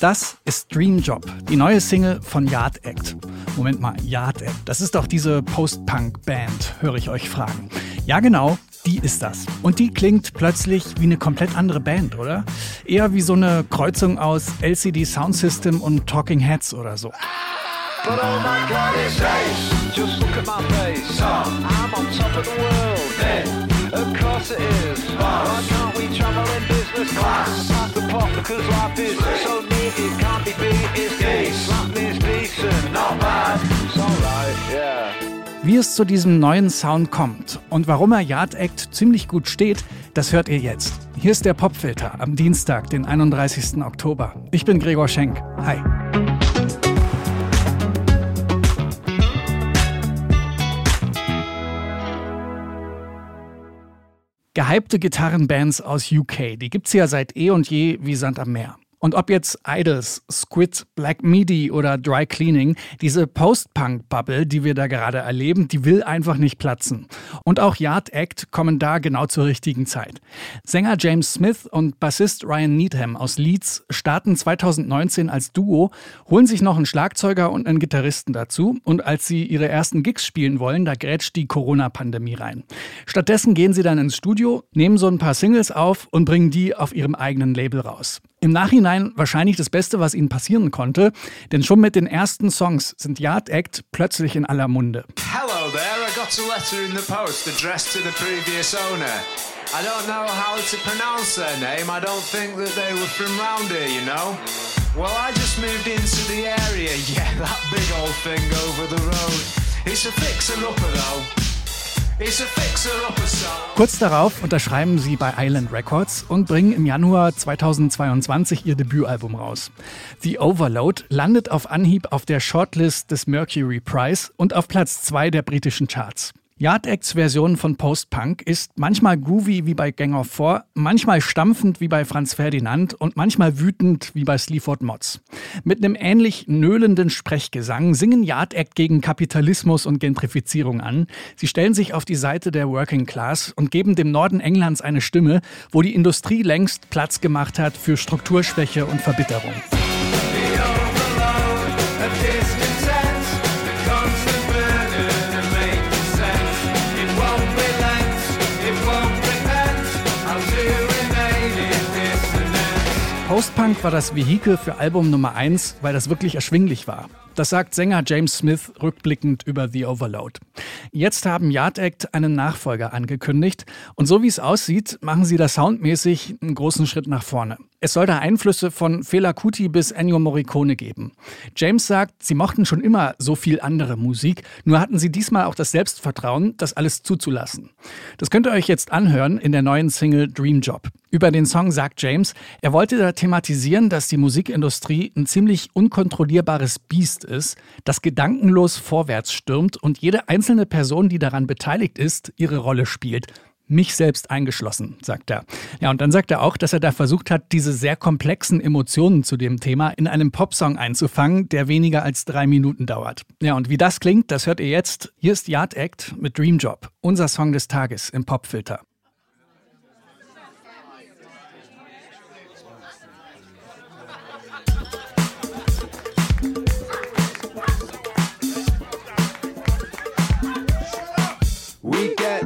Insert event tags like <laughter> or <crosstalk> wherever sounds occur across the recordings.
Das ist Dream Job, die neue Single von Yard Act. Moment mal, Yard Act, das ist doch diese Post-Punk-Band, höre ich euch fragen. Ja, genau, die ist das. Und die klingt plötzlich wie eine komplett andere Band, oder? Eher wie so eine Kreuzung aus LCD Sound System und Talking Heads oder so. But oh my God, it's ace. Just look at my face. I'm on top of the world. Then, of course it is. Why can't we travel in business class? Pass the pot because life is so neat. It can't be beat. It's decent. Life is decent, not bad. It's alright, yeah. Wie es zu diesem neuen Sound kommt und warum er Yard Act ziemlich gut steht, das hört ihr jetzt. Hier ist der Popfilter am Dienstag, den 31. Oktober. Ich bin Gregor Schenk. Hi. Gehypte Gitarrenbands aus UK, die gibt's ja seit eh und je wie Sand am Meer. Und ob jetzt Idols, Squid, Black Midi oder Dry Cleaning, diese Post-Punk-Bubble, die wir da gerade erleben, die will einfach nicht platzen. Und auch Yard Act kommen da genau zur richtigen Zeit. Sänger James Smith und Bassist Ryan Needham aus Leeds starten 2019 als Duo, holen sich noch einen Schlagzeuger und einen Gitarristen dazu. Und als sie ihre ersten Gigs spielen wollen, da grätscht die Corona-Pandemie rein. Stattdessen gehen sie dann ins Studio, nehmen so ein paar Singles auf und bringen die auf ihrem eigenen Label raus. Im Nachhinein wahrscheinlich das Beste, was ihnen passieren konnte, denn schon mit den ersten Songs sind Yard Act plötzlich in aller Munde. Hello there, I got a letter in the post addressed to the previous owner. I don't know how to pronounce their name. I don't think that they were from round here, you know. Well, I just moved into the area. <laughs> Yeah, that big old thing over the road. It's a fixer-upper though. Kurz darauf unterschreiben sie bei Island Records und bringen im Januar 2022 ihr Debütalbum raus. The Overload landet auf Anhieb auf der Shortlist des Mercury Prize und auf Platz 2 der britischen Charts. Yard Acts Version von Post-Punk ist manchmal groovy wie bei Gang of Four, manchmal stampfend wie bei Franz Ferdinand und manchmal wütend wie bei Sleaford Mods. Mit einem ähnlich nöhlenden Sprechgesang singen Yard Act gegen Kapitalismus und Gentrifizierung an. Sie stellen sich auf die Seite der Working Class und geben dem Norden Englands eine Stimme, wo die Industrie längst Platz gemacht hat für Strukturschwäche und Verbitterung. Postpunk war das Vehikel für Album Nummer 1, weil das wirklich erschwinglich war. Das sagt Sänger James Smith rückblickend über The Overload. Jetzt haben Yard Act einen Nachfolger angekündigt und so wie es aussieht, machen sie da soundmäßig einen großen Schritt nach vorne. Es soll da Einflüsse von Fela Kuti bis Ennio Morricone geben. James sagt, sie mochten schon immer so viel andere Musik, nur hatten sie diesmal auch das Selbstvertrauen, das alles zuzulassen. Das könnt ihr euch jetzt anhören in der neuen Single Dream Job. Über den Song sagt James, er wollte da thematisieren, dass die Musikindustrie ein ziemlich unkontrollierbares Biest ist, das gedankenlos vorwärts stürmt und jede einzelne Person, die daran beteiligt ist, ihre Rolle spielt. Mich selbst eingeschlossen, sagt er. Ja, und dann sagt er auch, dass er da versucht hat, diese sehr komplexen Emotionen zu dem Thema in einem Popsong einzufangen, der weniger als drei Minuten dauert. Ja, und wie das klingt, das hört ihr jetzt. Hier ist Yard Act mit Dream Job, unser Song des Tages im Popfilter.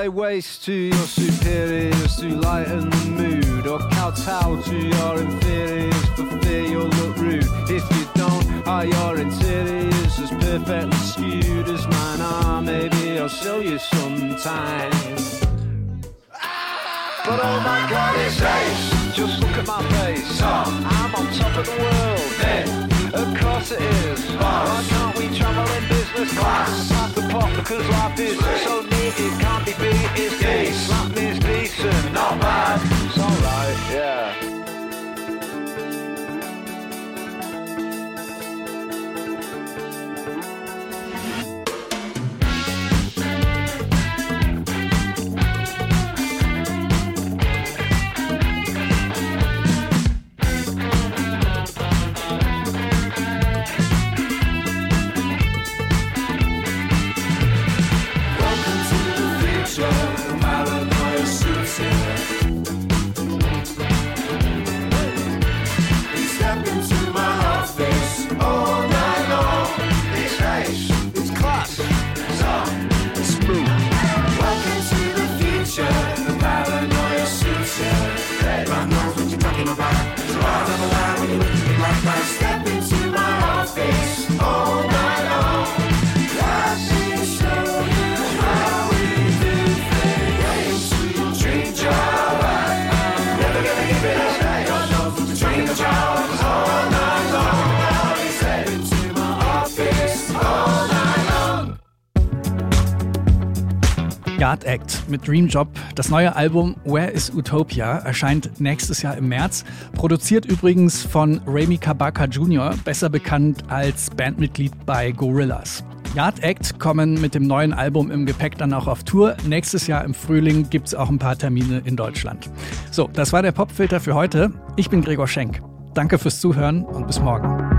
lay waste to your superiors to lighten the mood, or kowtow to your inferiors for fear you'll look rude. If you don't, are your interiors as perfectly skewed as mine are? Maybe I'll show you sometime. But oh my god, it's ace! Just look at my face. I'm on top of the world. Of course it is. Because life is so neat it can't be beat. It's decent. Me is decent. Not bad. It's alright, yeah. Yard Act mit Dream Job. Das neue Album Where is Utopia erscheint nächstes Jahr im März. Produziert übrigens von Remy Kabaka Jr., besser bekannt als Bandmitglied bei Gorillaz. Yard Act kommen mit dem neuen Album im Gepäck dann auch auf Tour. Nächstes Jahr im Frühling gibt es auch ein paar Termine in Deutschland. So, das war der Popfilter für heute. Ich bin Gregor Schenk. Danke fürs Zuhören und bis morgen.